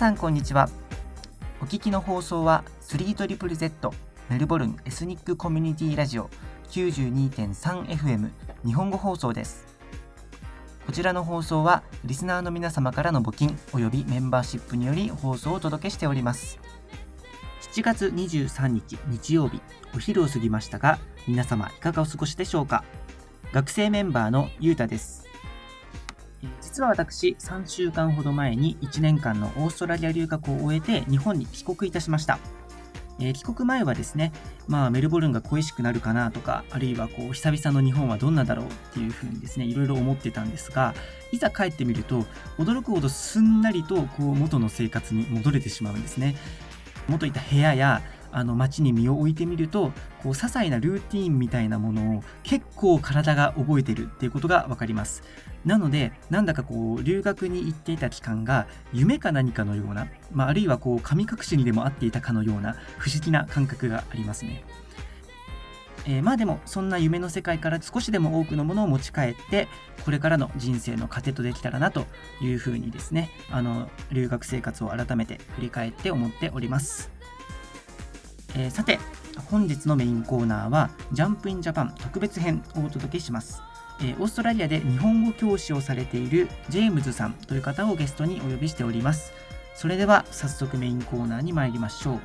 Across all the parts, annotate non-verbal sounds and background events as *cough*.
さんこんにちは。お聞きの放送は 3ZZZ メルボルンエスニックコミュニティラジオ 92.3FM 日本語放送です。こちらの放送はリスナーの皆様からの募金およびメンバーシップにより放送をお届けしております。7月23日日曜日お昼を過ぎましたが皆様いかがお過ごしでしょうか？学生メンバーのゆうたです。実は私3週間ほど前に1年間のオーストラリア留学を終えて日本に帰国いたしましたえー、帰国前はですね、まあ、メルボルンが恋しくなるかなとか、あるいはこう久々の日本はどんなだろうっていうふうにですね、いろいろ思ってたんですが、いざ帰ってみると、驚くほどすんなりとこう元の生活に戻れてしまうんですね。元いた部屋やあの街に身を置いてみるとこう些細なルーティーンみたいなものを結構体が覚えてるっていうことが分かります。なのでなんだかこう留学に行っていた期間が夢か何かのような、まあ、あるいはこう神隠しにでもあっていたかのような不思議な感覚がありますね。えー、まあでもそんな夢の世界から少しでも多くのものを持ち帰ってこれからの人生の糧とできたらなというふうにですねあの留学生活を改めて振り返って思っております。えー、さて本日のメインコーナーはジャンプインジャパン特別編をお届けします、えー、オーストラリアで日本語教師をされているジェームズさんという方をゲストにお呼びしております。それでは早速メインコーナーに参りましょ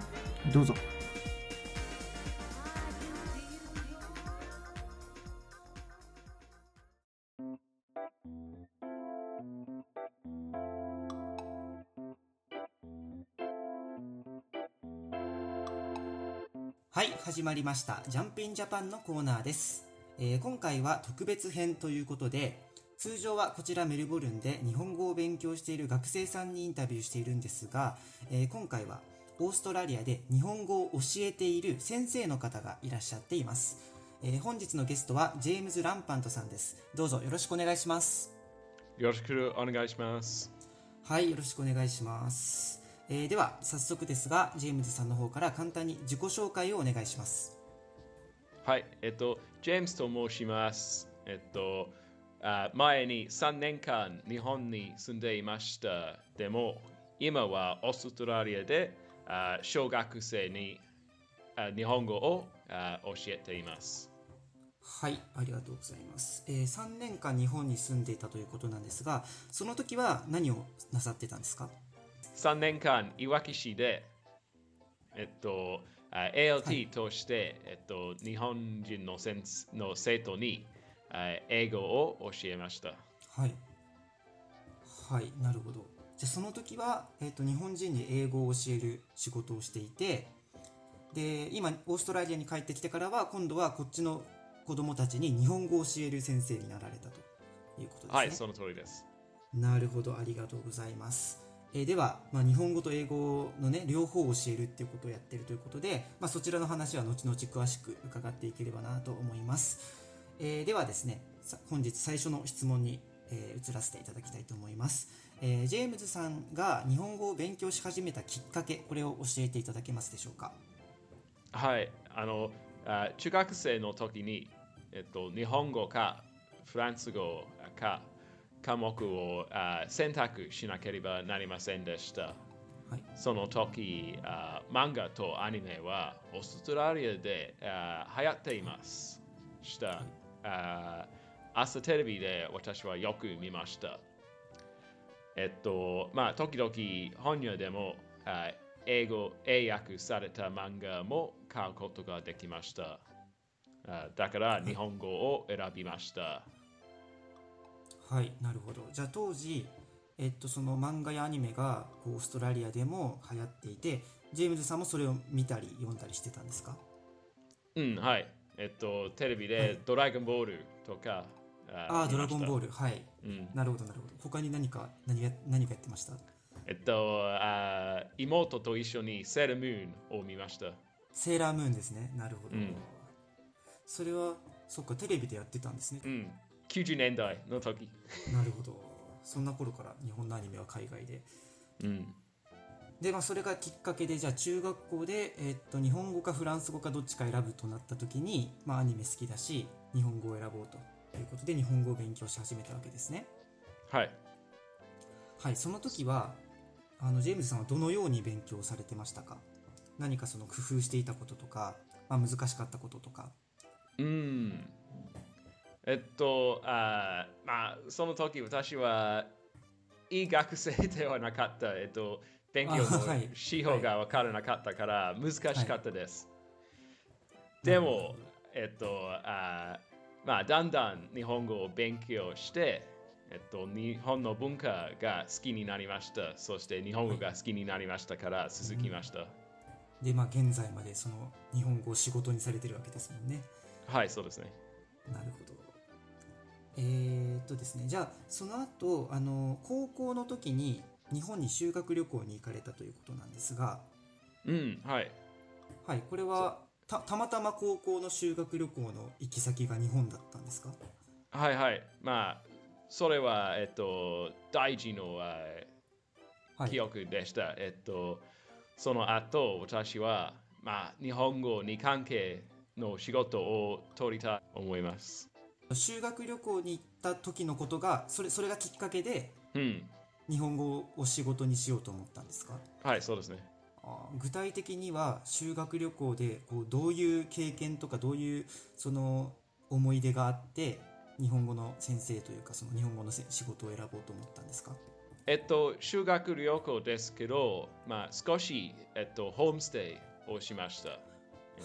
う。どうぞ。始まりましたジャンプインジャパンのコーナーです、えー、今回は特別編ということで通常はこちらメルボルンで日本語を勉強している学生さんにインタビューしているんですが、えー、今回はオーストラリアで日本語を教えている先生の方がいらっしゃっています、えー、本日のゲストはジェームズ・ランパントさんです。どうぞよろしくお願いします。よろしくお願いします。はいよろしくお願いしますえー、では早速ですがジェームズさんの方から簡単に自己紹介をお願いします。はいえっとジェームズと申します。えっとあ前に3年間日本に住んでいました。でも今はオーストラリアであ小学生にあ日本語をあ教えています。はいありがとうございます、えー、3年間日本に住んでいたということなんですがその時は何をなさってたんですか？3年間、いわき市で、えっと、ALT として、はい、えっと、日本人の先の生徒に英語を教えました。はい。はい、なるほど。じゃその時は、えっと、日本人に英語を教える仕事をしていて、で、今、オーストラリアに帰ってきてからは、今度はこっちの子供たちに日本語を教える先生になられたということですね。はい、その通りです。なるほど、ありがとうございます。えー、では、まあ、日本語と英語のね両方を教えるっていうことをやってるということで、まあ、そちらの話は後々詳しく伺っていければなと思います、えー、ではですね本日最初の質問に、えー、移らせていただきたいと思います、えー、ジェームズさんが日本語を勉強し始めたきっかけこれを教えていただけますでしょうか？はい。あのあ中学生の時に、えっと、日本語かフランス語か科目をあ選択しなければなりませんでした。はい、その時あ、漫画とアニメはオーストラリアであ流行っています。した、はい、あ朝テレビで私はよく見ました。えっと、まあ、時々本屋でもあ英語、英訳された漫画も買うことができました。あだから日本語を選びました。はいなるほど。じゃあ当時えっとその漫画やアニメがオーストラリアでも流行っていてジェームズさんもそれを見たり読んだりしてたんですか？うんはい。えっとテレビで「ドラゴンボール」とか、はい、ああドラゴンボール。はい、うん、なるほどなるほど。他に何か何が何かやってました？えっとあ妹と一緒にセーラームーンを見ました。セーラームーンですね。なるほど、うん、それはそっかテレビでやってたんですね。うん90年代の時。なるほど。そんな頃から日本のアニメは海外で。うん。でまあそれがきっかけでじゃあ中学校で、えー、っと日本語かフランス語かどっちか選ぶとなった時に、まあ、アニメ好きだし日本語を選ぼうということで日本語を勉強し始めたわけですね。はい。はいその時はあのジェームズさんはどのように勉強されてましたか？何かその工夫していたこととか、まあ、難しかったこととか。うんえっとあまあその時私はいい学生ではなかったえっと勉強の手法が分からなかったから難しかったです、はい、でも、えっとあまあだんだん日本語を勉強してえっと、日本の文化が好きになりました。そして日本語が好きになりましたから続きました。はいうん、で、まあ、現在までその日本語を仕事にされてるわけですもんね。はい、そうですね。なるほど。えー、っとですね、じゃあ、その後、あの、高校の時に日本に修学旅行に行かれたということなんですが、うん、はい。はい、これはたたまたま高校の修学旅行の行き先が日本だったんですか？はいはい。まあ、それは、えっと、大事の、はい、記憶でした。えっと、その後、私は、まあ、日本語に関係の仕事を取りたいと思います。修学旅行に行った時のことが、それそれがきっかけで、うん、日本語を仕事にしようと思ったんですか？はい、そうですね。具体的には修学旅行でこうどういう経験とかどういうその思い出があって日本語の先生というかその日本語の仕事を選ぼうと思ったんですか？えっと、修学旅行ですけど、まあ、少し、えっと、ホームステイをしました。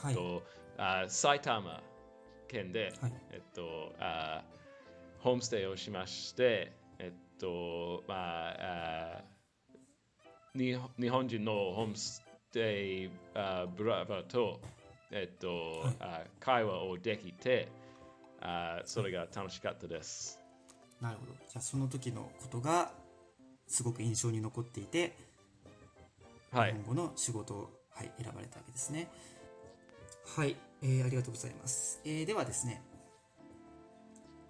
えっと、はい、あ埼玉県で、はい、えっとあ、ホームステイをしまして、えっと、まあ、あ日本人のホームステイあブラバと、えっと、はい、あ会話をできて、あそれが楽しかったです。なるほど。じゃあその時のことがすごく印象に残っていて、はい、日本語の仕事を、はい、選ばれたわけですね。はい、えー、ありがとうございます。えー、ではですね、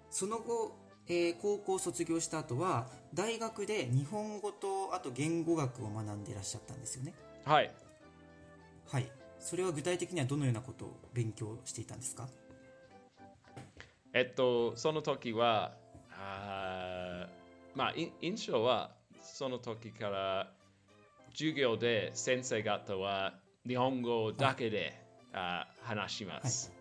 その後、えー、高校卒業した後は大学で日本語とあと言語学を学んでいらっしゃったんですよね。はい。はい。それは具体的にはどのようなことを勉強していたんですか？えっと、その時は、あまあ、印象は、その時から授業で先生方は日本語だけで、はい、あ話します。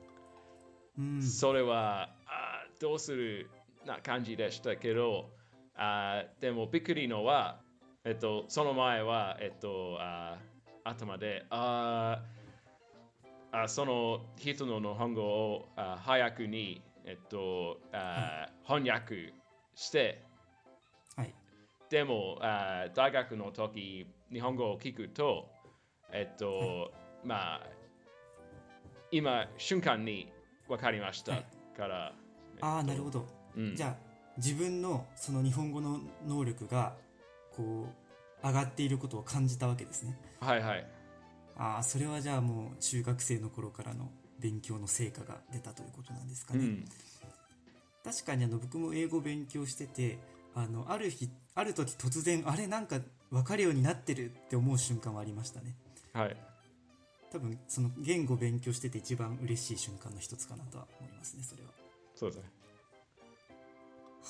はい、それはあどうするな感じでしたけど、あでもびっくりのは、えっと、その前は、えっと、あ頭で、ああその人の日本語をあ早くにえっと、あ翻訳して、はい、でもあ大学の時日本語を聞くと、えっと、はい、まあ今瞬間に分かりましたから、はい、えっと、ああなるほど、うん、じゃあ自分のその日本語の能力がこう上がっていることを感じたわけですね。はいはい。ああそれはじゃあもう中学生の頃からの勉強の成果が出たということなんですかね。うん、確かにあの僕も英語勉強しててあのある日ある時突然あれなんか分かるようになってるって思う瞬間はありましたね。はい多分その言語勉強してて一番嬉しい瞬間の一つかなとは思いますねそれは。そうですね。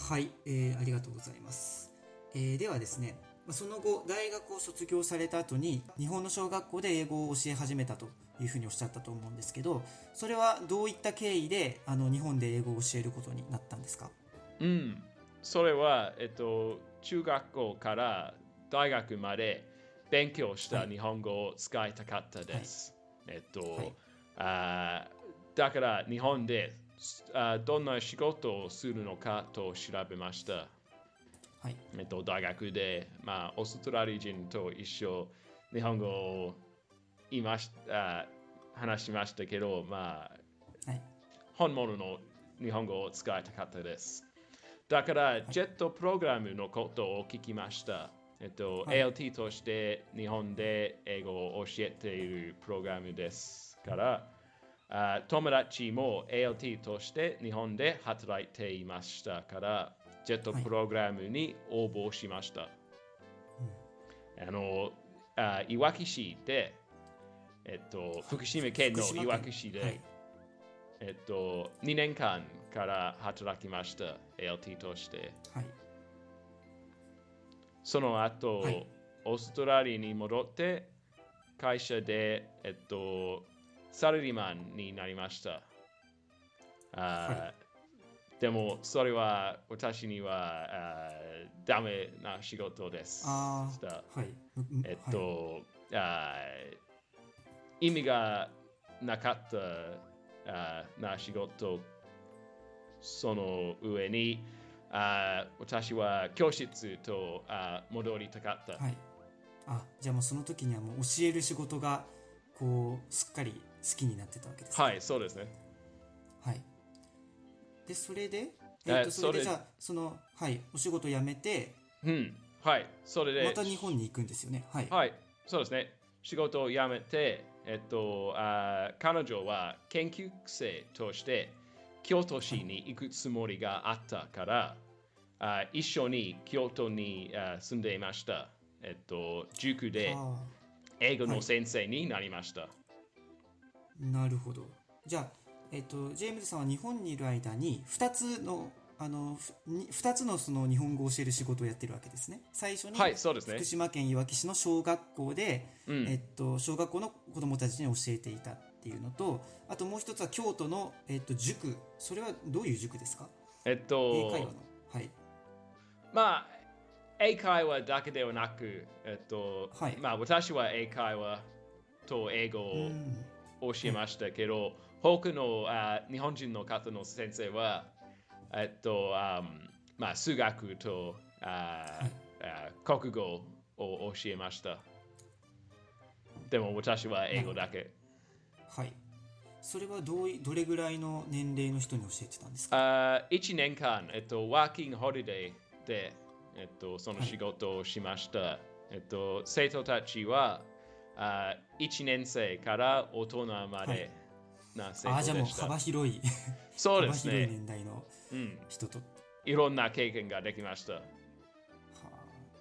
はい、えー、ありがとうございます、えー、ではですねその後大学を卒業された後に日本の小学校で英語を教え始めたというふうにおっしゃったと思うんですけどそれはどういった経緯であの日本で英語を教えることになったんですか？うん。それは、えっと、中学校から大学まで勉強した日本語を使いたかったです。はい、えっと、はい、あだから日本であどんな仕事をするのかと調べました。はいえっと、大学で、まあ、オーストラリア人と一緒日本語をいましあ話しましたけど、まあ、はい、本物の日本語を使いたかったです。だから、ジェットプログラムのことを聞きました。えっと、はい、ALT として日本で英語を教えているプログラムですから、あ友達も ALT として日本で働いていましたから、ジェットプログラムに応募しました。はい、あのあいわき市でえっと、福島県のいわき市で、はい、えっと、2年間から働きました、ALT として。はい、その後、はい、オーストラリアに戻って会社で、えっと、サラリーマンになりました。あでも、それは私にはあーダメな仕事です。はい。うんえっはいと、あー意味がなかったあーな仕事、その上に、あー私は教室とあー戻りたかった。はい。あ、じゃあもうその時にはもう教える仕事が、こう、すっかり好きになってたわけですね。はい、そうですね。はい。で、それで、ええっと、それでじゃあ、その、はい、お仕事辞めて、うん、はい、それで、また日本に行くんですよね。はい。はい、そうですね。仕事を辞めて、えっと、あー彼女は研究生として京都市に行くつもりがあったから、あー一緒に京都に住んでいました。えっと、塾であ英語の先生になりました。あ、なるほど。じゃあ、えっと、ジェームズさんは日本にいる間に、2つの、あの、ふに二つのその日本語を教える仕事をやってるわけですね。最初に、はい、そうですね福。島県いわき市の小学校で、うんえっと、小学校の子供たちに教えていたっていうのと、あともう一つは京都の、えっと、塾。それはどういう塾ですか？えっ英と会話の。はい。まあ、英会話だけではなく、えっと、はいまあ、私は英会話と英語をうん教えましたけど、他のあ日本人の方の先生は、えっと、あまあ、数学とあ、あ国語を教えました。でも私は英語だけ。はい。それはどういどれぐらいの年齢の人に教えてたんですか？あ1年間、えっと、ワーキングホリデーで、えっと、その仕事をしました。えっと、生徒たちはあ1年生から大人までな生ああ、じゃあもう徒でした。幅広い、そうです幅広いね。年代のうん。人と、はいろんな経験ができました。あ、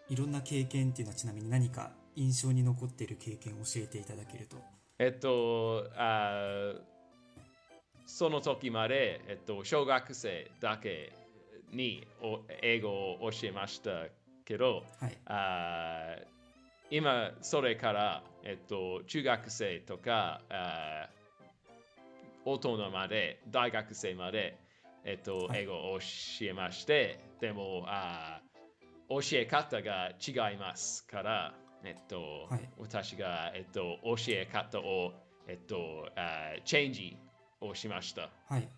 いろんな経験っていうのはちなみに何か印象に残っている経験を教えていただけると。えっと、あその時まで、えっと、小学生だけにお英語を教えましたけど、はい。あ今、それから、えっと、中学生とか、あ大人まで、大学生まで、えっと、はい英語を教えまして、でも、あ教え方が違いますから、えっと、はい私が、えっと、教え方を、えっと、あチェンジをしました。はい。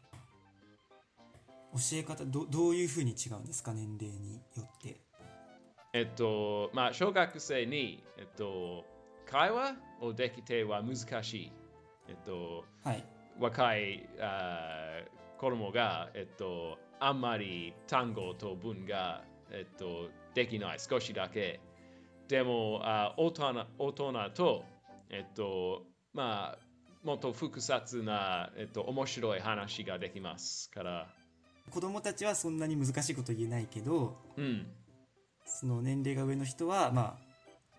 教え方ど、どういうふうに違うんですか？年齢によって。えっと、まあ、小学生に、えっと、会話をできては難しい。えっと、はい。若いあー子供が、えっと、あんまり単語と文が、えっと、できない、少しだけ。でも、あ大人大人と、えっと、まあ、もっと複雑な、えっと、面白い話ができますから。子供たちはそんなに難しいこと言えないけど、うん。その年齢が上の人は、ま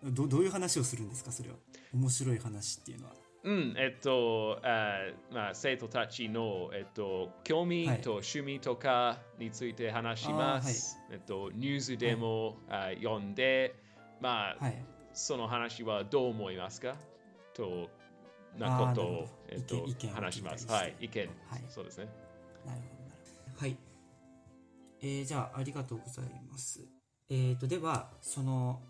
あ、どどういう話をするんですか？それは。面白い話っていうのは。うん、えっと、あまあ、生徒たちの、えっと、興味はいと趣味とかについて話します。えっと、ニュースでも、あ読んで、まあ、はい。その話はどう思いますか？と、なことをえっと話します。はい、意見、はいそうですね。なるほどなるほど。はい。えー、じゃあ、ありがとうございます。えーと、では、その、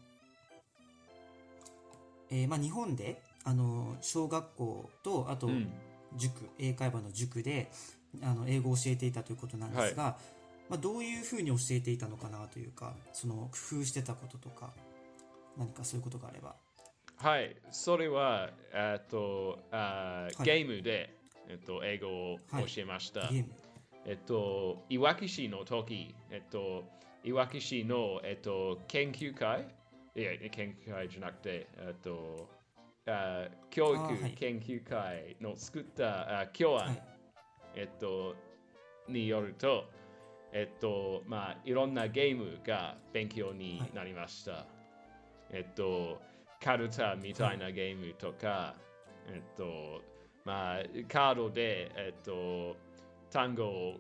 えーまあ、日本で、あの、小学校と、あとうん、塾、英会話の塾で、あの、英語を教えていたということなんですが、まあ、どういうふうに教えていたのかなというか、その、工夫してたこととか、何かそういうことがあれば。はい、それは、えっと、あはいゲームで、えっと、英語をはい教えました。ゲーム。えっと、いわき市の時、えっと、いわき市の、えっと、研究会？いや、研究会じゃなくて、えっと、あ教育研究会の作ったあ教案、はい。えっと、によると、えっと、まあ、いろんなゲームが勉強になりました。えっと、カルタみたいなゲームとか、えっと、まあ、カードで、えっと、単語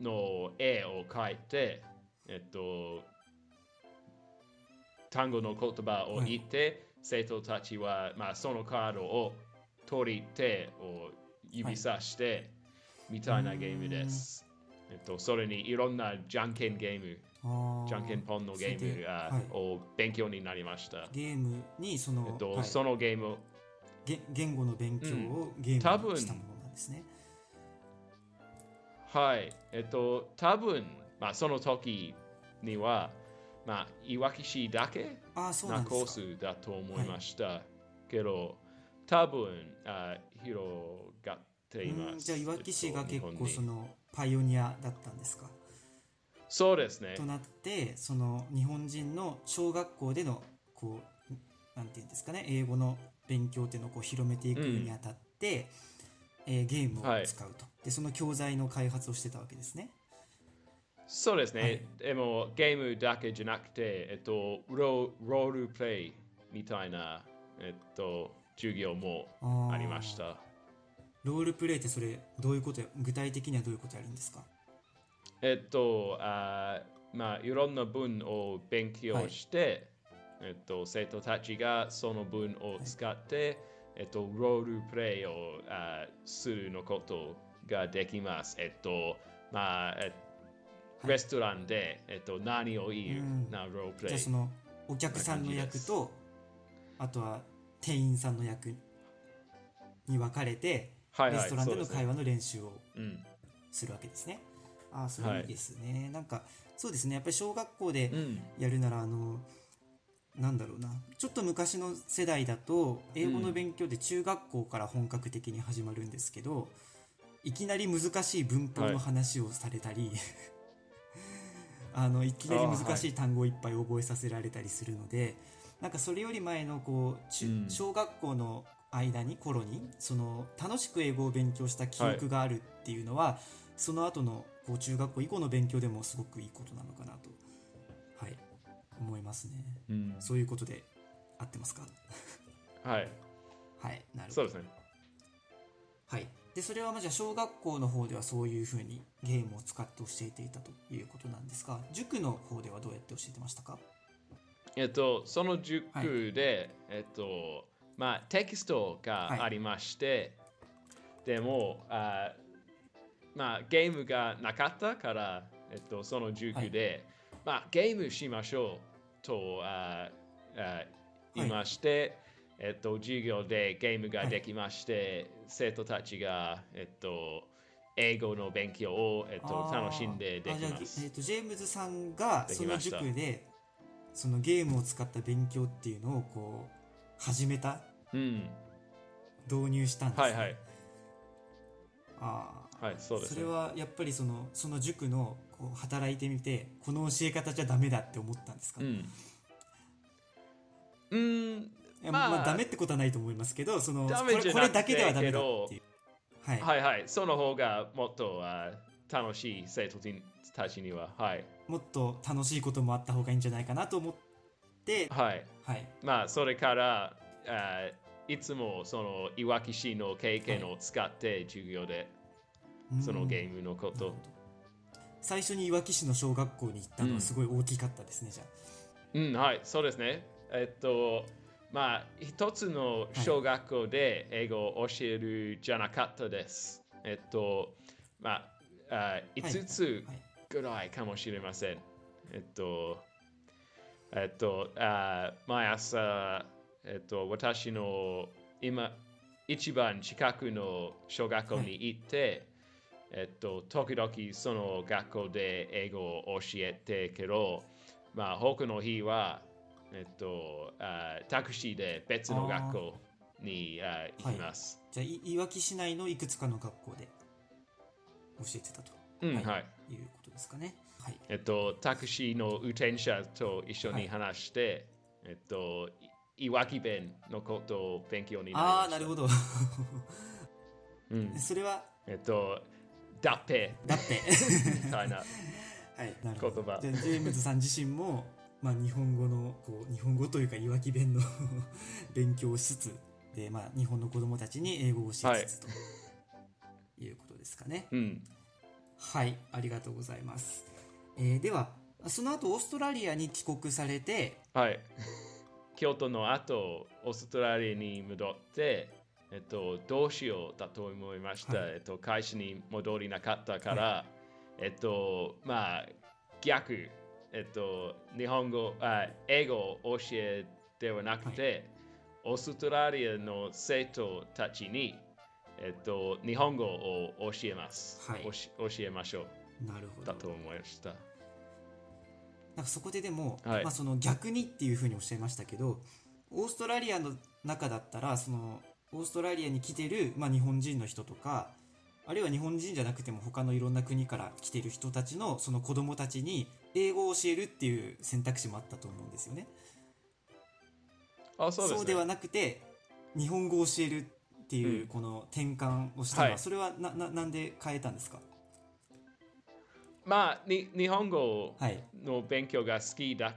の絵を描いて、えっと、単語の言葉を言って、生徒たちは、まあ、そのカードを取り手を指さして、みたいなゲームです。えっと、それにいろんなじゃんけんゲーム、じゃんけんぽんのゲームはいを勉強になりました。ゲームにその、えっと、はいそのゲーム、げ言語の勉強をゲ多分ームにしたものなんですね。はい、えっと、多分まあ、その時には、まあ、いわき市だけなコー。スだと思いました。けど、多分あ広がっています。うんじゃあ、いわき市が結構そのパイオニアだったんですか？そうですねと。なって、その日本人の小学校でのこうなんていうんですかね、英語の勉強っていうのをこう広めていくにあたって、えーゲームを使うと、でその教材の開発をしてたわけですね。そうですね。はいでも、ゲームだけじゃなくて、えっと、ロロールプレイみたいな、えっと、授業もありました。ロールプレイってそれどういうことや具体的にはどういうことやるんですか？えっと、あーまあ、いろんな文を勉強して、えっと、生徒たちがその文を使って、えっと、ロールプレイをあーするのことができます。えっと、まあ、えレストランで、えっと、何を言ううん。なロールプレイ。じゃあ。そのお客さんの役とあとは店員さんの役に分かれて、はいはいレストランでの会話の練習をうん。するわけですね。ああそれいいですね、なんかそうですね。やっぱり小学校でうん。やるならあのなんだろうな。ちょっと昔の世代だと英語の勉強で中学校から本格的に始まるんですけど、いきなり難しい文法の話をされたり、*laughs* あのいきなり難しい。単語をいっぱい覚えさせられたりするので、なんかそれより前のこう中うん。小学校の間に頃にその楽しく英語を勉強した記憶があるっていうのは、その後のこう中学校以降の勉強でもすごくいいことなのかなと、はい、思いますね。うんそういうことで合ってますか？はい、はい、なるほど。そうですね。はい。で、それはまあじゃあ小学校の方ではそういうふうにゲームを使って教えていたということなんですが、塾の方ではどうやって教えてましたか？えっと、その塾で、えっと、まあ、テキストがありまして、でも、あまあ、ゲームがなかったから、えっと、その塾で、まあ、ゲームしましょうとああ言いまして、えっと、授業でゲームができまして、生徒たちが、えっと、英語の勉強を、えっと、楽しんでできますえ。ーとジェームズさんがその塾でそのゲームを使った勉強っていうのをこう始めた？うん。導入したんですね。はいはい。ああはい、そうですねそれ。はやっぱりそのその塾のこう働いてみてこの教え方じゃダメだって思ったんですか、いうん。うん、やまあまあ、ダメってことはないと思いますけどそのこれこれだけではダメだっていうはい、はいはい、その方がもっとあ楽しい生徒たちには、はい。もっと楽しいこともあった方がいいんじゃないかなと思ってはい。はいまあ、それから、あいつもそのいわき市の経験を使って授業でそのゲームのこと最初にいわき市の小学校に行ったのはすごい大きかったですね、じゃうん、はい、そうですね。えっと、まあ、一つの小学校で英語を教えるじゃなかったです。えっと、まあ、あ5つはいぐらいかもしれません。えっと、えっと、あ毎朝、えっと、私の今、一番近くの小学校に行って、えっと、時々その学校で英語を教えてけど、まあ、他の日は、えっと、あタクシーで別の学校にあ行きます。じゃあいいわき市内のいくつかの学校で教えてたと、うん、はい。い。うことですかね。はい。えっと、タクシーの運転者と一緒に話して、えっと、いいわき弁のことを勉強になりました。ああなるほど。うん、*laughs* それは？えっと、だっぺだってみたいな。はいなるほど言葉じゃあジェームズさん自身もまあ日本語のこう日本語というかいわき弁の *laughs* 勉強をしつつで、まあ、日本の子供たちに英語を教えつつと、い、うことですかねうん。はい、ありがとうございます。えーでは、その後オーストラリアに帰国されてはい。*laughs* 京都の後、オーストラリアに戻って、えっと、どうしようだと思いました。はいえっと、会社に戻りなかったから、えっと、まあ、逆、えっと、日本語、あ英語を教えではなくて、オーストラリアの生徒たちに、えっと、日本語を教えます。はい教えましょう。なるほどだと思いました。なんかそこででも、はいまあ、その逆にっていうふうにおっしゃいましたけどオーストラリアの中だったらそのオーストラリアに来てる、まあ、日本人の人とかあるいは日本人じゃなくても他のいろんな国から来てる人たちのその子供たちに英語を教えるっていう選択肢もあったと思うんですよね。あ、そうです、ね。ではなくて日本語を教えるっていううんこの転換をしたのは、はいそれはなななんで変えたんですか？まあ、に日本語はいの勉強が好きだ、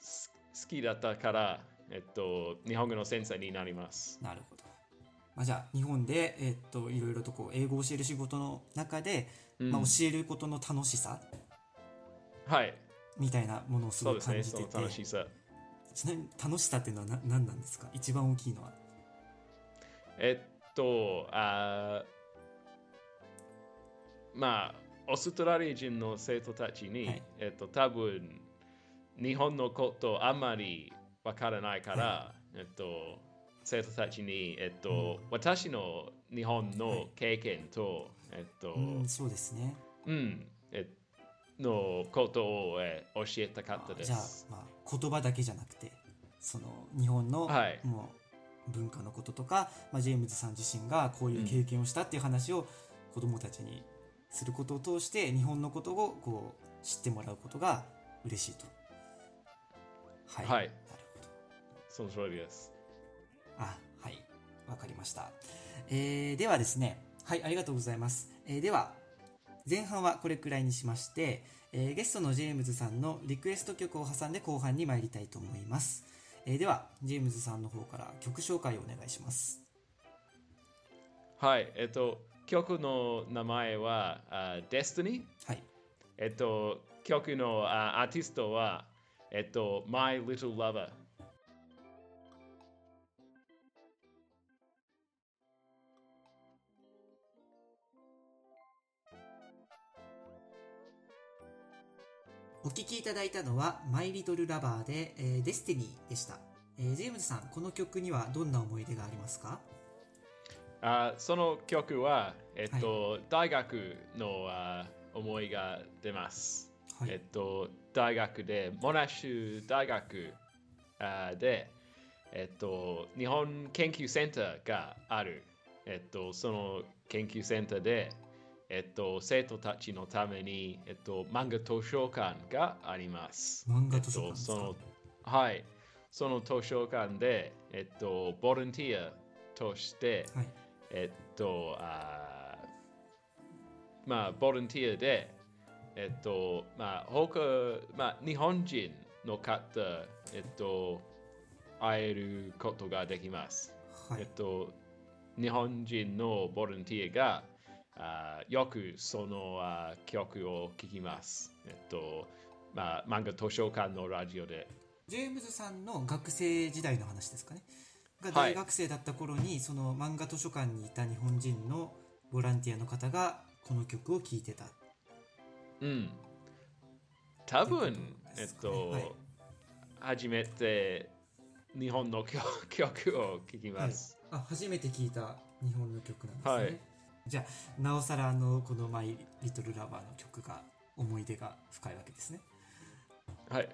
す好きだったから、えっと、日本語の先生になります。なるほど。まあ、じゃあ日本で、えっといろいろとこう英語を教える仕事の中で、うん。まあ、教えることの楽しさ？はい、みたいなものをすごい感じてて、楽しさ。ちなみに楽しさっていうのはな何なんですか？一番大きいのは？えっと、あーまあ、オーストラリア人の生徒たちに、はい。えっと、多分日本のことあんまりわからないから、えっと、生徒たちに、えっと、私の日本の経験と、えっと、うん、そうですね。うん、えのことを、え教えたかったでじゃあす。、まあ、言葉だけじゃなくてその日本の、はいもう文化のこととか、まあ、ジェームズさん自身がこういう経験をしたっていう話を子供たちにすることを通して日本のことをこう知ってもらうことが嬉しいと。はい。はいなるほど。その通りです。あ、はい。わかりました。えー、ではですね、はい、ありがとうございます。えーでは、前半はこれくらいにしまして、えーゲストのジェームズさんのリクエスト曲を挟んで後半に参りたいと思います。えーでは、ジェームズさんの方から曲紹介をお願いします。はい、えっと、曲の名前は、あ Destiny？はい。えっと、曲のあアーティストは、えっと、My Little Lover。お聴きいただいたのは、マイ・リトル・ラバーで、えー、デスティニーでした。えージェームズさん、この曲にはどんな思い出がありますか？あその曲は、えっと、大学のあ思いが出ます。はいえっと、大学で、モナッシュ大学あで、えっと、日本研究センターがある。えっと、その研究センターで、えっと、生徒たちのために、えっと、漫画図書館があります。漫画図書館えっと、その、はい。その図書館で、えっと、ボランティアとして、はい。えっと、あーまあ、ボランティアで、えっと、まあ、他、まあ、日本人の方、えっと、会えることができます。はいえっ。と、日本人のボランティアが、あーよくそのあー曲を聴きます。えっと、まあ、漫画図書館のラジオで。ジェームズさんの学生時代の話ですかね。がはい大学生だった頃に、その漫画図書館にいた日本人のボランティアの方がこの曲を聴いてた。うん。多分、ってことえっと、はい初めて日本の曲曲を聴きます。あ、初めて聞いた日本の曲なんですね。はいじゃあ、なおさらあの、このマイ・リトル・ラバーの曲が思い出が深いわけですね。はい。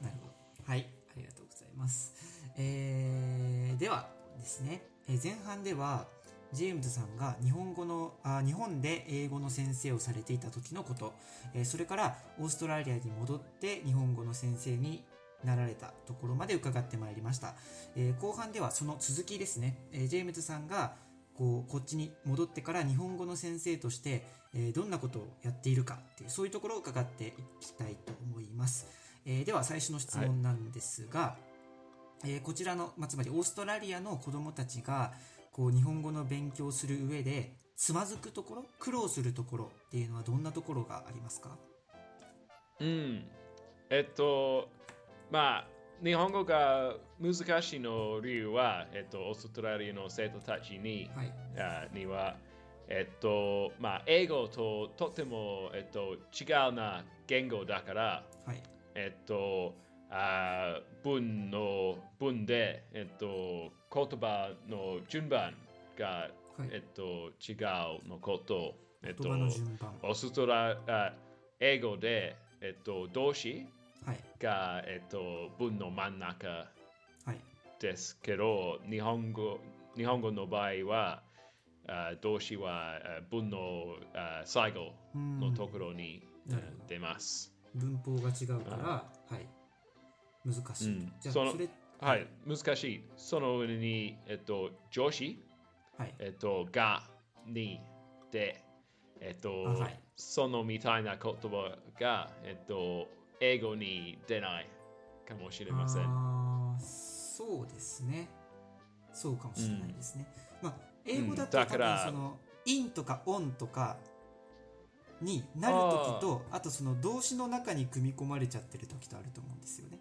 なるほど。はい、ありがとうございます。えー、ではですね、えー前半では、ジェームズさんが日本語のあ日本で英語の先生をされていた時のこと、えーそれからオーストラリアに戻って日本語の先生になられたところまで伺ってまいりました、えー後半ではその続きですね、えージェームズさんがこうこっちに戻ってから日本語の先生として、えーどんなことをやっているかっていうそういうところを伺っていきたいと思います、えーでは最初の質問なんですが、えーこちらの、まあ、つまりオーストラリアの子どもたちがこう日本語の勉強をする上でつまずくところ苦労するところっていうのはどんなところがありますか？うん。えっと、まあ、日本語が難しいの理由は、えっと、オーストラリアの生徒たちに,、はい。あには、えっと、まあ、英語ととても、えっと、違うな言語だから、はい。えっと、あ文の文で、えっと、言葉の順番が、はい。えっと、違うのこと、えっとオーストラあ英語で、えっと、動詞はいが、えっと、文の真ん中はい。ですけど、日本語日本語の場合は、あ動詞はあ文のあ最後うん。のところに、出ます。文法が違うからはい。難しい、うん。じゃあそのはい、難しい。その上に、えっと、助詞、はい。えっと、が、に、で、えっと、あはい。そのみたいな言葉が、えっと、英語に出ないかもしれません。そうですね。そうかもしれないですね、まあ英語だと多うんその「in」とか「on」とかになる時とあとその動詞の中に組み込まれちゃってる時とあると思うんですよね。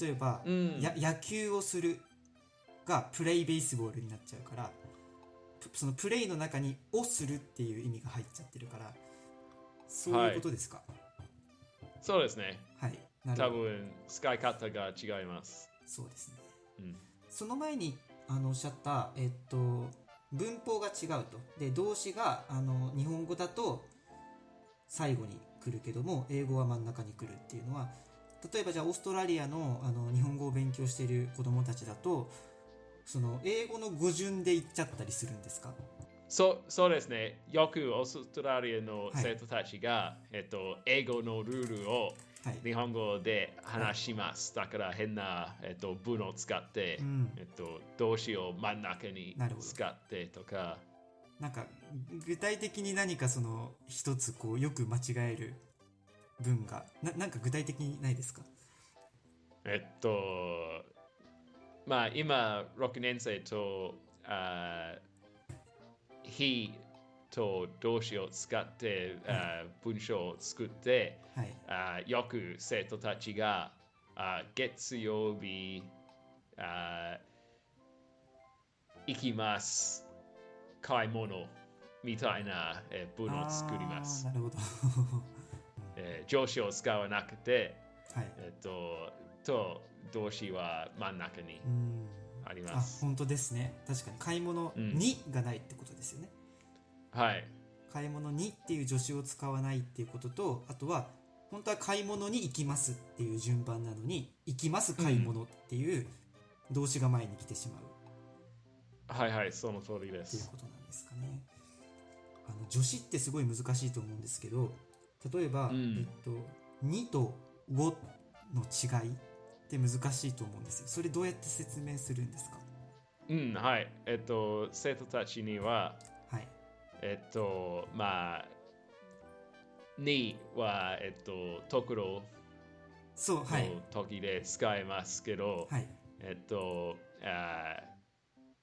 例えば、うん。や野球をするがプレイベースボールになっちゃうからプそのプレイの中に「をする」っていう意味が入っちゃってるからそういうことですか？そうですね。はい、多分、使い方が違います。そうですねうん。その前にあのおっしゃった、えっと、文法が違うとで動詞があの日本語だと最後に来るけども英語は真ん中に来るっていうのは例えばじゃあオーストラリアのあの日本語を勉強している子どもたちだとその英語の語順で言っちゃったりするんですか？そうそうですね。よくオーストラリアのはい。生徒たちが、えっと、英語のルールをはい、日本語で話します。だから変な、えっと、文を使って、うん。えっと、動詞を真ん中に使ってとか、なんか具体的に何かその一つこうよく間違える文がななんか具体的にないですか？えっと、まあ今、6年生と、あ非と動詞を使って、あ文章を作って、はい。あよく生徒たちがあ月曜日あ行きます。買い物みたいな、えー文を作ります。なるほど。*laughs* えー上司を使わなくて、はい。えっとと動詞は真ん中にうんありあます、本当ですね。確かに。買い物うん。にがないってことですよね、はい。買い物にっていう助詞を使わないっていうこととあとは本当は買い物に行きますっていう順番なのに行きます買い物っていう動詞が前に来てしまう。はいはいその通りでっていうすことなんですかね。あの助詞ってすごい難しいと思うんですけど例えば、うん。えっと「に」と「を」の違いって難しいと思うんですよ。それどうやって説明するんですか？うんはい。えっと生徒たちにははい。えっと、まあ、には、えっと、ところそうはいの時で使えますけど、はい。えっと、あー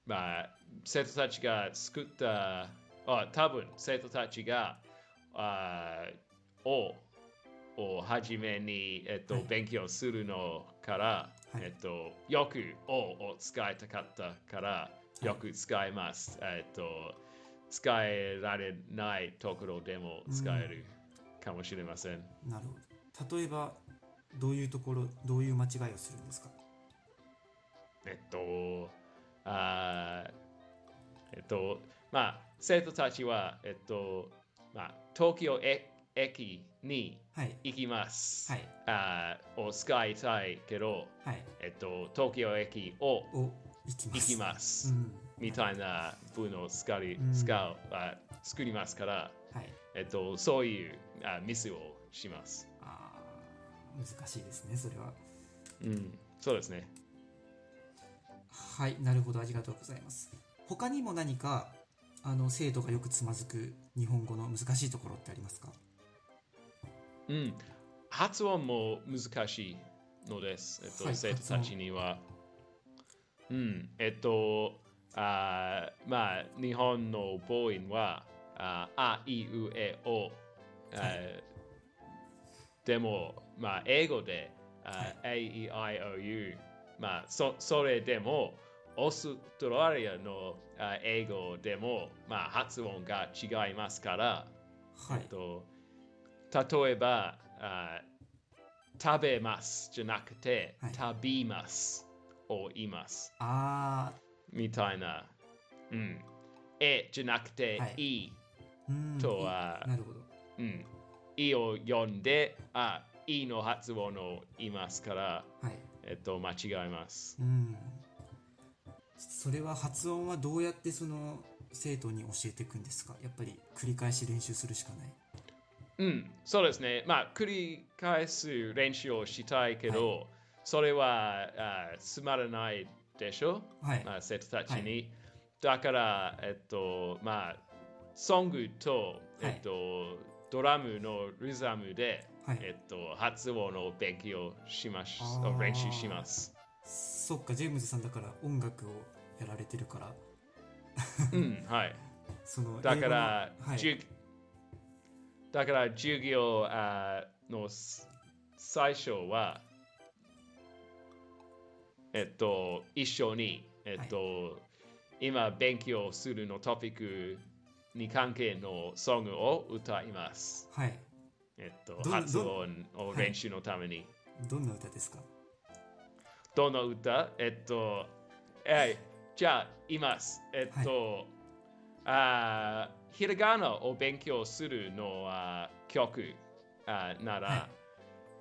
まあ、生徒たちが作った、あ多分生徒たちが、あーを、をはじめに、えっとはい。勉強するのから、はい。えっと、よく「を」を使いたかったからい。よく使います。えっと使えられないところでも使えるかもしれません。なるほど。例えばどういうところどういう間違いをするんですか？えっと、あーえっと、まあ、生徒たちは、えっと、まあ、東京え駅にはい。行きます。はい。あーを使いたいけど、はい。えっと、東京駅をを行きます。みたいな文を使いうん。使う、あ作りますから、はい。えっと、そういうあミスをします。あー難しいですねそれは。うん、そうですね。はいなるほどありがとうございます。他にも何かあの生徒がよくつまずく日本語の難しいところってありますか？うん、発音も難しいのです、えっとはい生徒たちには。うん、えっと、あーまあ、日本の母音は、あ、あいうえお。でも、まあ、英語で、あ A, E, I, O, U。まあ、そそれでも、オーストラリアのあ英語でも、まあ、発音が違いますから、はい。と例えばあ、食べますじゃなくて、はい食べますを言います。あみたいな。うん。えじゃなくて、はいい、ー、うん。とはなるほど。うん。いを読んで、あ、いの発音を言いますから、はい。えっと、間違います。うん。それは発音はどうやってその生徒に教えていくんですか？やっぱり繰り返し練習するしかない。うん、そうですね。まあ、繰り返す練習をしたいけど、それはあつまらないでしょ、はい。まあ、生徒たちに。はだから、えっと、まあ、ソングと、えっと、ドラムのリズムで、はい。えっと、発音を勉強します。練習します。そっか、ジェームズさんだから音楽をやられてるから、うん、はい。*laughs* そのだから、はい、だから授業あのす最初は、えっと、一緒に、えっと、今勉強するのトピックに関係のソングを歌います。はい。えっと、ど発音をはい練習のために。どんな歌ですか？どの歌？えっと、えいじゃあ、言います。えっと、あーひらがなを勉強するのは曲あなら、はい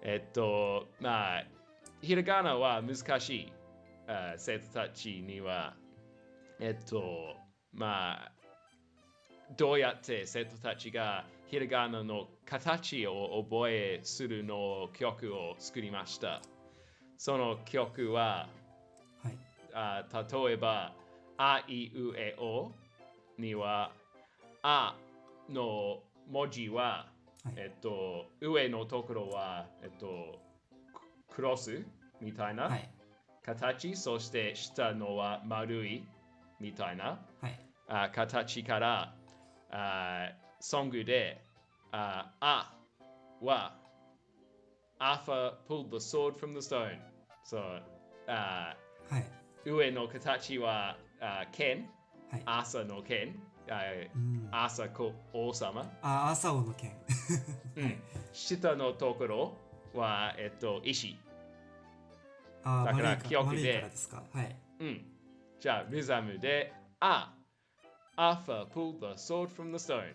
えっと、まあ、ひらがなは難しいあ生徒たちには、えっと、まあ、どうやって生徒たちがひらがなの形を覚えするの曲を作りました。その曲は、はい。あ例えば、あいうえおには、あの文字は、はいえっと、上のところは、えっと、ククロスみたいなはい。形、そして下のは丸いみたいなはい。あ形からあソングでああは Arthur pulled the sword from the stone そうあはい。上の形はあ剣はい。朝の剣あうん。あ、朝こ王様、朝尾の剣。うん、下のところは、えっと、石、あー、だから記憶で。はい。うん、じゃあリズムであ Arthur pulled the sword from the stone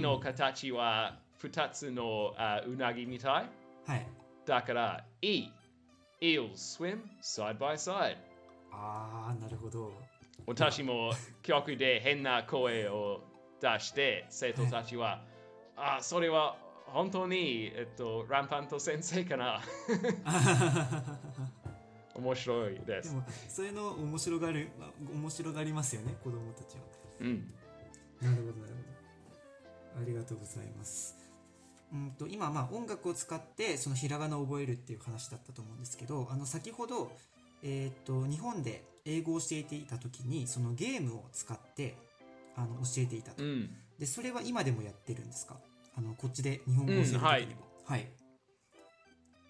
の形は2つのあうなぎみたい。はい。だから、い Eels swim side by side。あー、なるほど。私も曲で変な声を出して、生徒たちは、あ、それは本当に、えっと、ランパント先生かな。*laughs* 面白いで。ですも、そういうの面白がる、まあ面白がりますよね、子供たちは。うん。なるほど、なるほど。ありがとうございます。うんと今、まあ、音楽を使ってそのひらがなを覚えるっていう話だったと思うんですけどあの先ほど、えーっと日本で英語を教えていた時にそのゲームを使ってあの教えていたと、うん。でそれは今でもやってるんですか？あのこっちで日本語を教える時にも、うんはい。はい。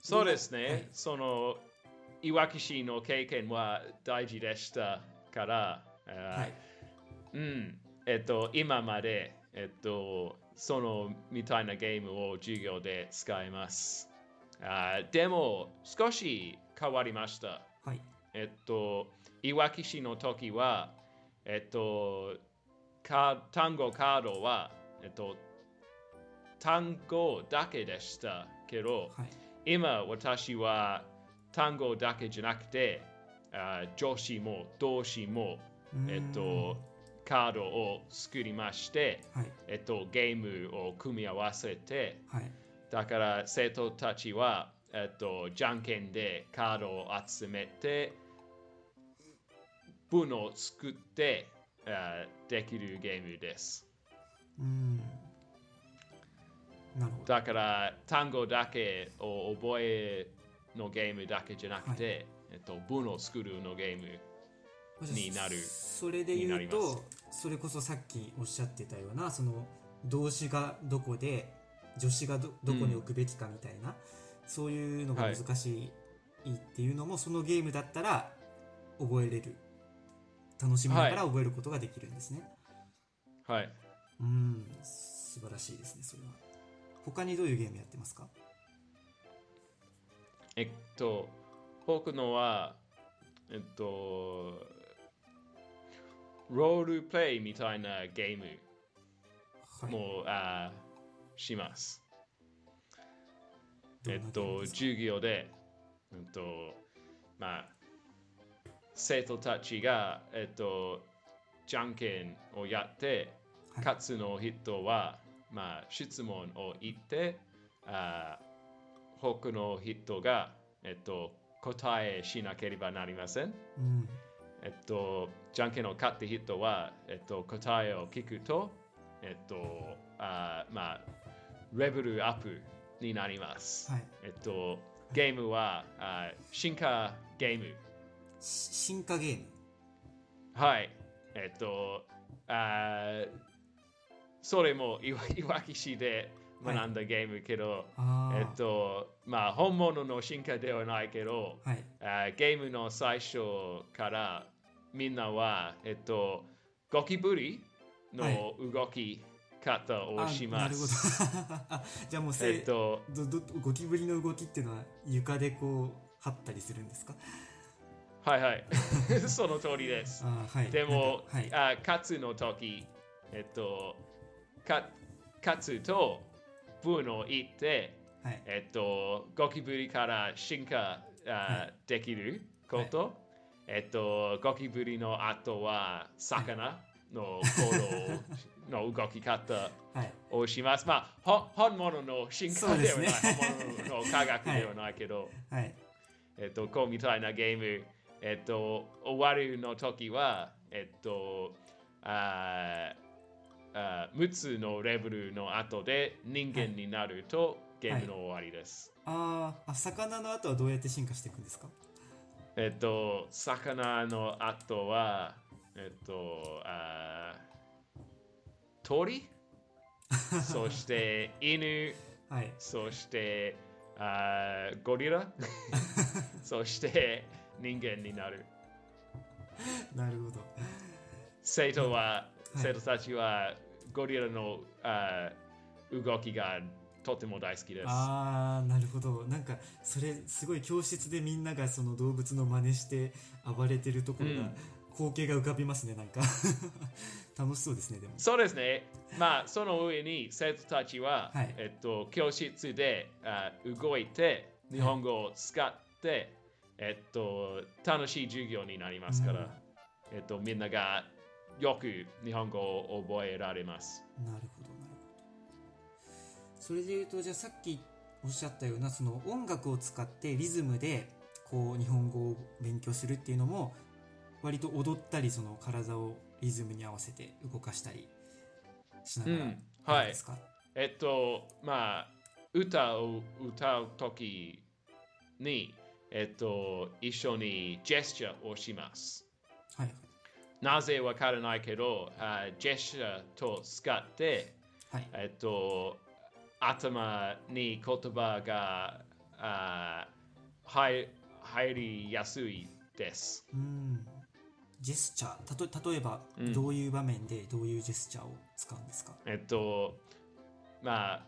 そうですね。はい。その、いわき市の経験は大事でしたから、あはい。うん、えっと、今まで、えっと、そのみたいなゲームを授業で使います。あでも、少し変わりました。はい。えっと、いわき市の時は、えっと、か単語カードは、えっと、単語だけでしたけど、はい今私は単語だけじゃなくて、あ助詞も動詞も、えっと、カードを作りまして、はいえっと、ゲームを組み合わせて、はいだから生徒たちは、えっと、じゃんけんでカードを集めて、文を作って、あできるゲームです。うーん。なるほど。だから単語だけを覚えのゲームだけじゃなくて、えっと、文を作るのゲーム。になるそれで言うとそれこそさっきおっしゃってたようなその動詞がどこで助詞がどどこに置くべきかみたいな、そういうのが難しいっていうのも、そのゲームだったら覚えれる楽しみながら覚えることができるんですね。はい。うん素晴らしいですねそれは。他にどういうゲームやってますか？えっと、僕のは、えっと、ロールプレイみたいなゲームはい。も、あします。えっと、授業で、えっと、まあ、生徒たちが、えっと、じゃんけんをやって、はい勝つの人は、まあ、質問を言って、あ他の人が、えっと、答えしなければなりません。うんえっと、じゃんけんを勝った人は、えっと、答えを聞くと、えっと、あまあ、レベルアップになります。はいえっと、ゲームはあ進化ゲーム。し進化ゲーム。はい。えっと、あそれもいわいわき市で学んだゲームけど、ああえっと、まあ、本物の進化ではないけど、はい。あゲームの最初からみんなは、えっと、ゴキブリの動き方をしあなるほど。ます。じゃあもうせ、えっと、どどゴキブリの動きっていうのは床でこう張ったりするんですか？はいはい。*laughs* その通りです。あーはい。でも、はい。あ勝つの時、えっと、か勝つと、ブの言って、はい。えっと、ゴキブリから進化あ、はできること、えっと、ゴキブリの後は魚の行動の動き方 *laughs* はい。をします。まあ、ほ本物の進化ではない、ね。本物の科学ではないけど、はい。えっと、こうみたいなゲーム、えっと、終わるの時は、えっと、あーあー6つのレベルの後で人間になると、ゲームの終わりです。あーあ魚の後はどうやって進化していくんですか？えっと、魚の後は、えっと、あー鳥？*laughs* そして犬、はい。そしてあーゴリラ？*laughs* そして人間になる。*laughs* なるほど。生徒は、はい。生徒たちはゴリラのあー動きがとても大好きです。ああなるほど。なんかそれすごい教室でみんながその動物の真似して暴れてるところが、うん。光景が浮かびますねなんか。*laughs* 楽しそうですねでも。そうですね。まあ、その上に生徒たちは、はい。えっと、教室であ動いて、日本語を使って、えっと、楽しい授業になりますから、えっと、みんながよく日本語を覚えられます。なるほどなるほど。それで言うとじゃあさっきおっしゃったようなその音楽を使ってリズムでこう日本語を勉強するっていうのも割と踊ったりその体をリズムに合わせて動かしたりしながらうんやるはい。んですか、えっと、まあ、歌を歌うときに、えっと、一緒にジェスチャーをします。はい。はいなぜわからないけど、あジェスチャーと使って、はい。えっと、頭に言葉があ入入りやすいです。うん。ジェスチャーたと例えばうん。どういう場面でどういうジェスチャーを使うんですか、えっと、まあ、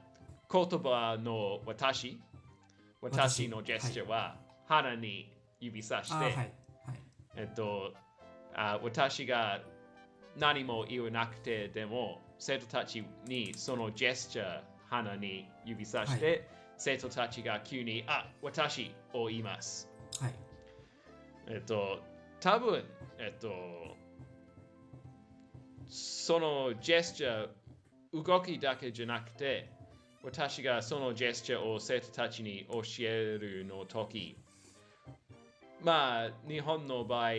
言葉の私、私のジェスチャーは鼻に指さして、あはい。はい。えっとあ、私が何も言わなくてでも、生徒たちにそのジェスチャー、鼻に指さして、生徒たちが急に、あ、私を言います。はい。えっと、多分えっと、そのジェスチャー、動きだけじゃなくて、私がそのジェスチャーを生徒たちに教えるの時、まあ、日本の場合、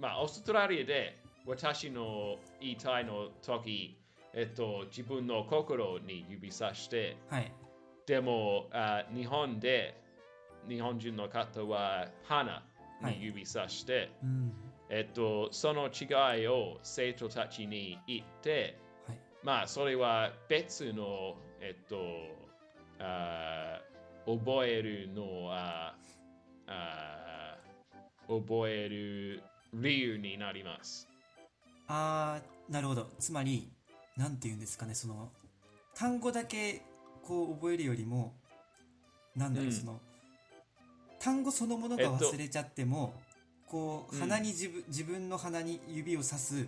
まあ、オーストラリアで私の言いたいの時、えっと、自分の心に指さして、はい。でも、あ日本で日本人の方は鼻に指さして、うん。えっと、その違いを生徒たちに言って、はい。まあ、それは別の、えっと、あ覚えるのはあ覚える理由になります。あーなるほど。つまりなんて言うんですかねその単語だけこう覚えるよりもなんだろう、うん。その単語そのものが忘れちゃっても、こううん鼻に自分,、自分の鼻に指をさす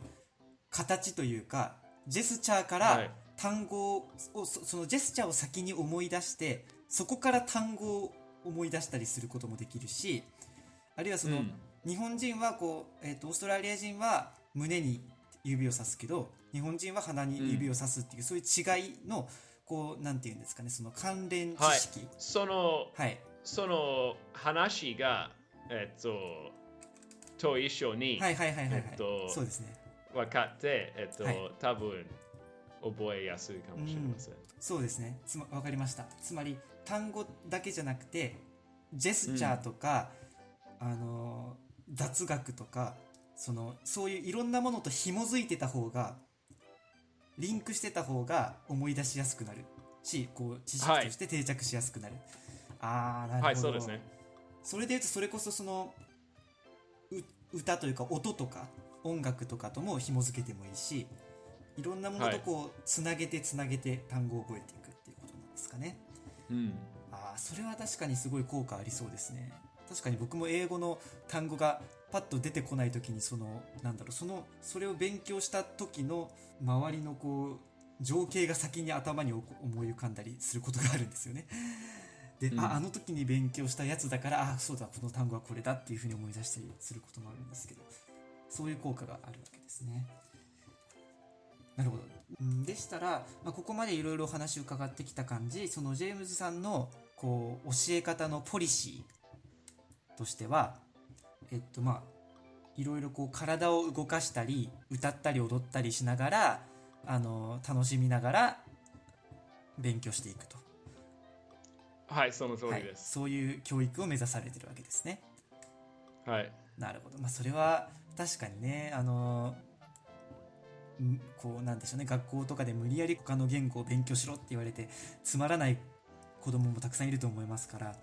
形というかジェスチャーからはい。単語をそそのジェスチャーを先に思い出してそこから単語を思い出したりすることもできるしあるいはその、うん。日本人はこう、えー、とオーストラリア人は胸に指をさすけど日本人は鼻に指をさすっていう、そういう違いのこうなんていうんですかねその関連知はい。識そのはい。その話が、えっと、と一緒にはいはいはいはいはい、えっとそうですね。分かって、えっと、はい。多分覚えやすいかもしれません。そうですね。つまわかりました。つまり単語だけじゃなくてジェスチャーとか、あの雑学とかそのそういういろんなものと紐づいてた方がリンクしてた方が思い出しやすくなるしこう知識として定着しやすくなる、ああなるほど、はい、そうですね。それでいうとそれこそそのう歌というか音とか音楽とかとも紐付けてもいいしいろんなものとこうつなげてつなげて単語を覚えていくっていうことなんですかね。うん。ああそれは確かにすごい効果ありそうですね確かに僕も英語の単語がパッと出てこない時にそのなんだろうそのそれを勉強した時の周りのこう情景が先に頭に思い浮かんだりすることがあるんですよね。*laughs* で、うん。ああの時に勉強したやつだからあそうだこの単語はこれだっていうふうに思い出したりすることもあるんですけどそういう効果があるわけですね。なるほど。うんでしたら、まあ、ここまでいろいろお話を伺ってきた感じそのジェームズさんのこう教え方のポリシーとしてはえっとまあいろいろこう体を動かしたり歌ったり踊ったりしながらあの楽しみながら勉強していくと、はい、その通はいりで、す。そういう教育を目指されてるわけですねはい。なるほどまあそれは確かにねあのんこうなんでしょうね学校とかで無理やり他の言語を勉強しろって言われてつまらない子供もたくさんいると思いますから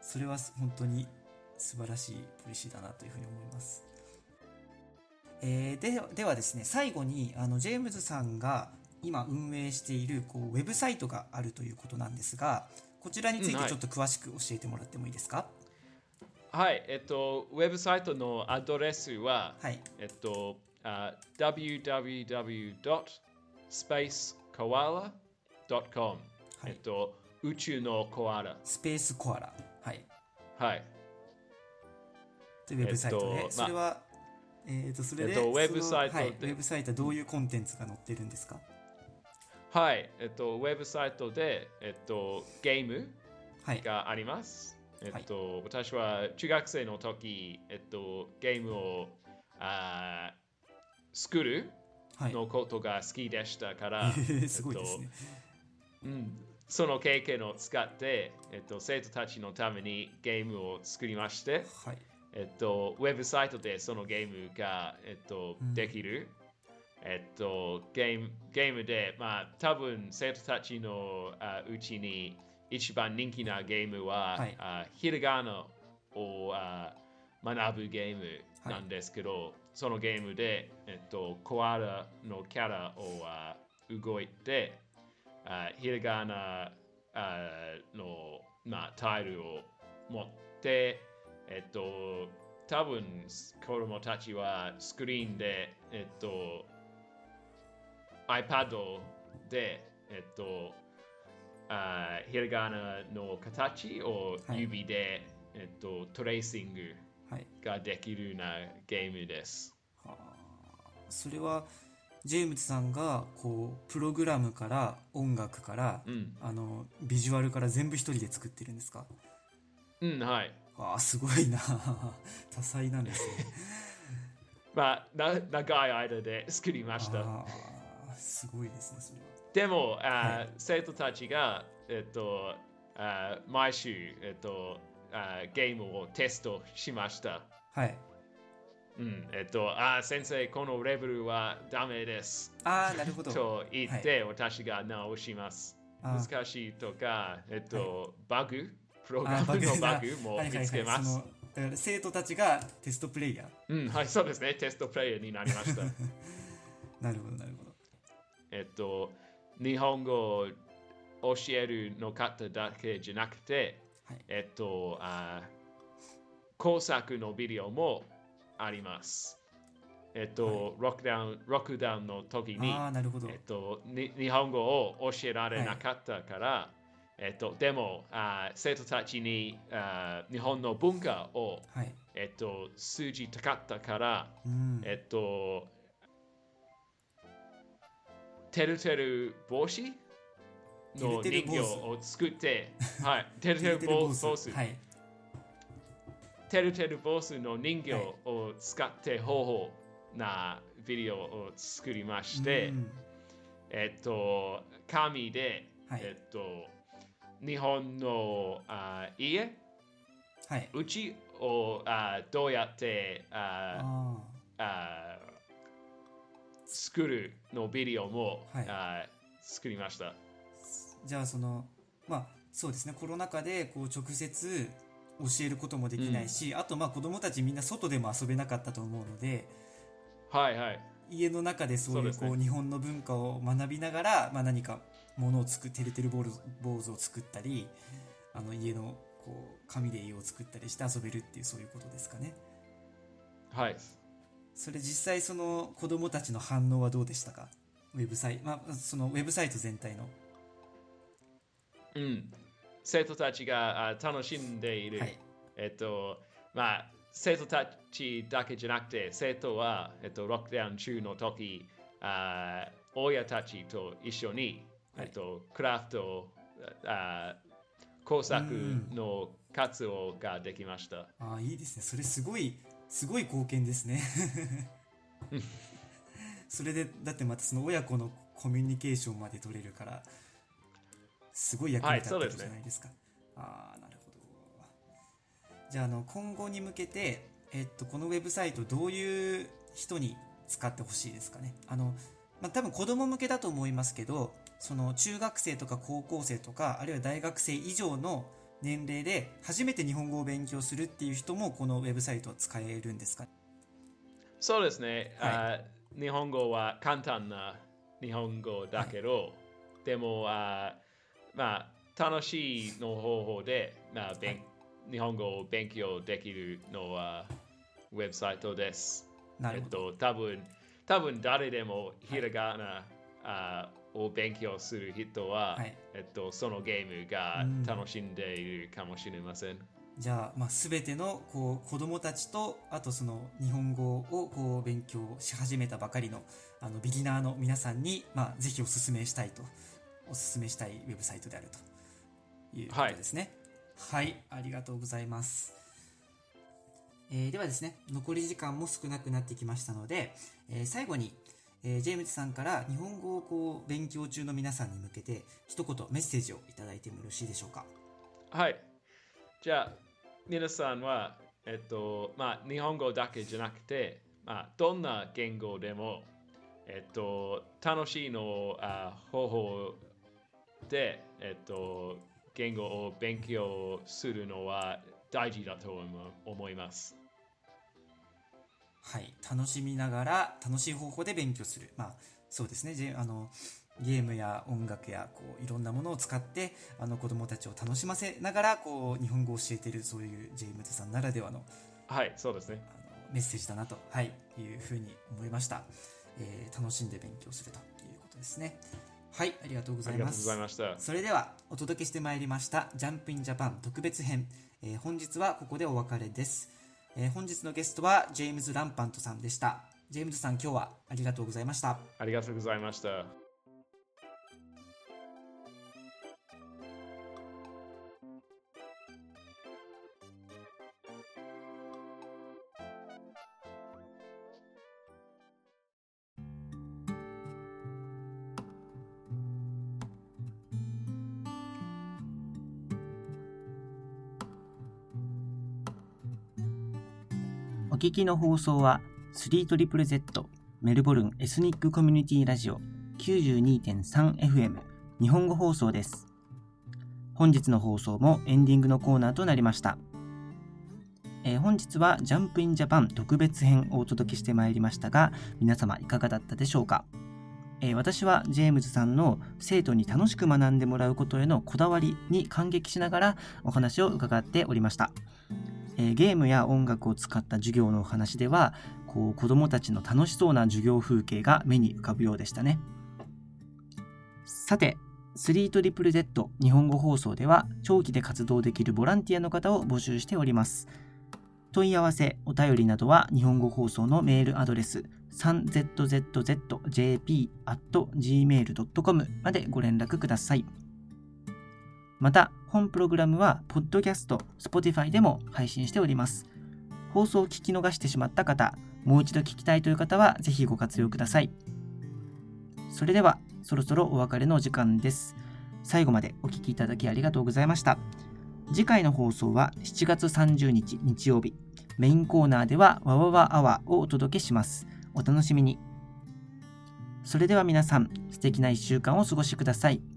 それは本当に素晴らしいポリシーだなというふうに思います。えーでではですね最後にあのジェームズさんが今運営しているこうウェブサイトがあるということなんですがこちらについうんはい。てちょっと詳しく教えてもらってもいいですか、はい、えっと、ウェブサイトのアドレスは、はい。えっと、あ www.spacekoala.com、はい。えっと、宇宙のコアラ。スペースコアラ。はい。はい。ウェブサイトで、えっとそれは、えっ、と、それで、えっとウェブサイトはい、ウェブサイトはどういうコンテンツが載ってるんですか？はい、えっと、ウェブサイトで、えっと、ゲームはい。があります。えっと、私は中学生の時、えっと、ゲームをあー作るはい。のことが好きでしたから、*laughs* すごいですね。うん、その経験を使って、えっと、生徒たちのためにゲームを作りまして、はい。えっと、ウェブサイトでそのゲームが、えっとうん。できる。えっと、ゲームゲームで、まあ、多分生徒たちのあうちに一番人気なゲームは、はい。あひらがなをあ学ぶゲームなんですけど、そのゲームで、えっと、コアラのキャラをあ動いて、あひらがなあの、まあ、タイルを持って、えっと、多分子供たちはスクリーンで、えっと、iPad で、えっと、あひらがなの形をはい指で、えっと、トレーシングはい。ができるようなゲームです。はあそれは、ジェームズさんが、こう、プログラムから、音楽から、うん。あの、ビジュアルから全部一人で作ってるんですか？うん、はい。ああ、すごいな。*laughs* 多彩なんですね。*laughs* まあ、な長い間で作りました。すごいですね、それは。でも、あはい生徒たちが、えっと、あ毎週、えっとあ、ゲームをテストしました。はい。うん、えっと、あ先生、このレベルはダメです。ああ、なるほど。と言って、私が直します。難しいとか、えっと、バグプログラムのバグも見つけます。だから生徒たちがテストプレイヤー。うん、はい、そうですね。テストプレイヤーになりました。*laughs* なるほど、なるほど。えっと、日本語を教えるの方だけじゃなくて、はい、えっとあ、工作のビデオもあります。えっと、はい、ロックダウン、ロックダウンの時に、えっと、に日本語を教えられなかったから、はい、えっと、でもあ生徒たちにあ日本の文化を、はい、えっと、数字高かったから、うん、えっと、てるてる帽子の人形を作って、はい、てるてる坊主。はい。てるてる坊主の人形を使って方法なビデオを作りまして、えっと、紙で、はい、えっと、日本のあ家、はい、うちをあどうやってああ作るのビデオも、はい、あ作りました。じゃあそのまあそうですねコロナ禍でこう直接教えることもできないし、うん、あとまあ子供たちみんな外でも遊べなかったと思うので、はいはい、家の中でそういうこう、日本の文化を学びながら、まあ、何かものを作ってるてる坊主を作ったりあの家のこう紙で家を作ったりして遊べるっていうそういうことですかね。はいそれ実際その子供たちの反応はどうでしたか？ウェブサイト、まあ、そのウェブサイト全体の。うん。生徒たちが楽しんでいる。はい、えっと、まあ、生徒たちだけじゃなくて、生徒は、えっと、ロックダウン中の時、あ親たちと一緒に、はい、えっと、クラフト、あ工作の活動ができました。ああ、いいですね。それすごい、すごい貢献ですね。*laughs* それで、だってまたその親子のコミュニケーションまで取れるから、すごい役に立ってるじゃないですか。はい、すね、ああ、なるほど。じゃあ、あの、今後に向けて、えっと、このウェブサイト、どういう人に使ってほしいですかね。あの、まあ、多分子供向けだと思いますけど、その中学生とか高校生とか、あるいは大学生以上の年齢で初めて日本語を勉強するっていう人もこのウェブサイトを使えるんですか？そうですね、はい、日本語は簡単な日本語だけど、はい、でもあまあ楽しいの方法で、まあはい、日本語を勉強できるのはウェブサイトです。なるほど。えっと、多分多分誰でもひらがな、あを勉強する人は、はい、えっと、そのゲームが楽しんでいるかもしれません。じゃあ、まあ、全てのこう子供たちとあとその日本語をこう勉強し始めたばかりのあのビギナーの皆さんに、まあ、ぜひお勧めしたいとお勧めしたいウェブサイトであるということですね。はい、はい、ありがとうございます。えー、ではですね、残り時間も少なくなってきましたので、えー、最後にえー、ジェームズさんから日本語をこう勉強中の皆さんに向けて一言メッセージをいただいてもよろしいでしょうか？はいじゃあ皆さんはえっとまあ日本語だけじゃなくてまあどんな言語でもえっと楽しいのあ方法でえっと言語を勉強するのは大事だと思います。はい、楽しみながら楽しい方法で勉強する。まあ、そうですね。あのゲームや音楽やこういろんなものを使ってあの子供たちを楽しませながらこう日本語を教えているそういうジェームズさんならではのはいそうですね。あのメッセージだなと、はい、いうふうに思いました、えー、楽しんで勉強するということですね。はいありがとうございます。ありがとうございました。それではお届けしてまいりましたジャンプインジャパン特別編、えー、本日はここでお別れですえー、本日のゲストはジェームズ・ランパントさんでした。ジェームズさん、今日はありがとうございました。ありがとうございました。聞きの放送は 3ZZZ メルボルンエスニックコミュニティラジオ 92.3FM 日本語放送です。本日の放送もエンディングのコーナーとなりました。えー、本日はジャンプインジャパン特別編をお届けしてまいりましたが、皆様いかがだったでしょうか、えー、私はジェームズさんの生徒に楽しく学んでもらうことへのこだわりに感激しながらお話を伺っておりました。えー、ゲームや音楽を使った授業のお話では、こう子供たちの楽しそうな授業風景が目に浮かぶようでしたね。さて、3ZZZ 日本語放送では長期で活動できるボランティアの方を募集しております。問い合わせ、お便りなどは日本語放送のメールアドレス 3zzjp.gmail.com までご連絡ください。また、本プログラムは、ポッドキャスト、Spotify でも配信しております。放送を聞き逃してしまった方、もう一度聞きたいという方は、ぜひご活用ください。それでは、そろそろお別れのお時間です。最後までお聴きいただきありがとうございました。次回の放送は7月30日日曜日。メインコーナーではわわわアワーをお届けします。お楽しみに。それでは皆さん、素敵な1週間をお過ごしください。